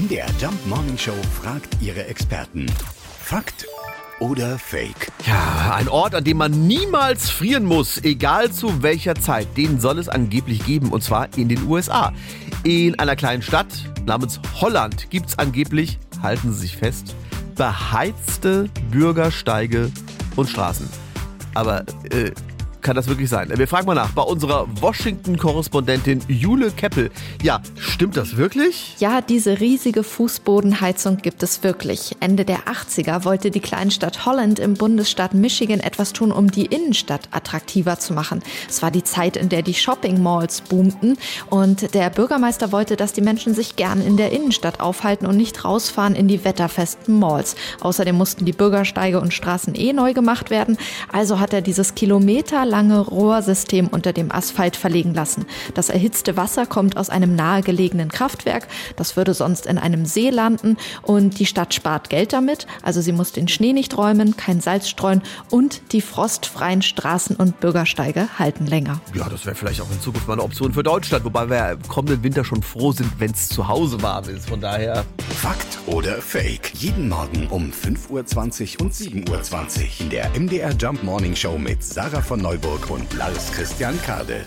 MDR Jump Morning Show fragt ihre Experten. Fakt oder Fake? Ja, ein Ort, an dem man niemals frieren muss, egal zu welcher Zeit, den soll es angeblich geben, und zwar in den USA. In einer kleinen Stadt namens Holland gibt es angeblich, halten Sie sich fest, beheizte Bürgersteige und Straßen. Aber äh, kann das wirklich sein? Wir fragen mal nach bei unserer Washington-Korrespondentin Jule Keppel. Ja, stimmt das wirklich? Ja, diese riesige Fußbodenheizung gibt es wirklich. Ende der 80er wollte die Kleinstadt Holland im Bundesstaat Michigan etwas tun, um die Innenstadt attraktiver zu machen. Es war die Zeit, in der die Shopping-Malls boomten und der Bürgermeister wollte, dass die Menschen sich gern in der Innenstadt aufhalten und nicht rausfahren in die wetterfesten Malls. Außerdem mussten die Bürgersteige und Straßen eh neu gemacht werden. Also hat er dieses Kilometer lange Rohrsystem unter dem Asphalt verlegen lassen. Das erhitzte Wasser kommt aus einem nahegelegenen Kraftwerk. Das würde sonst in einem See landen und die Stadt spart Geld damit. Also sie muss den Schnee nicht räumen, kein Salz streuen und die frostfreien Straßen und Bürgersteige halten länger. Ja, das wäre vielleicht auch in Zukunft mal eine Option für Deutschland, wobei wir kommenden Winter schon froh sind, wenn es zu Hause warm ist. Von daher. Fakt oder Fake? Jeden Morgen um 5.20 Uhr und 7.20 Uhr in der MDR Jump Morning Show mit Sarah von Neuburg und Lars Christian Kade.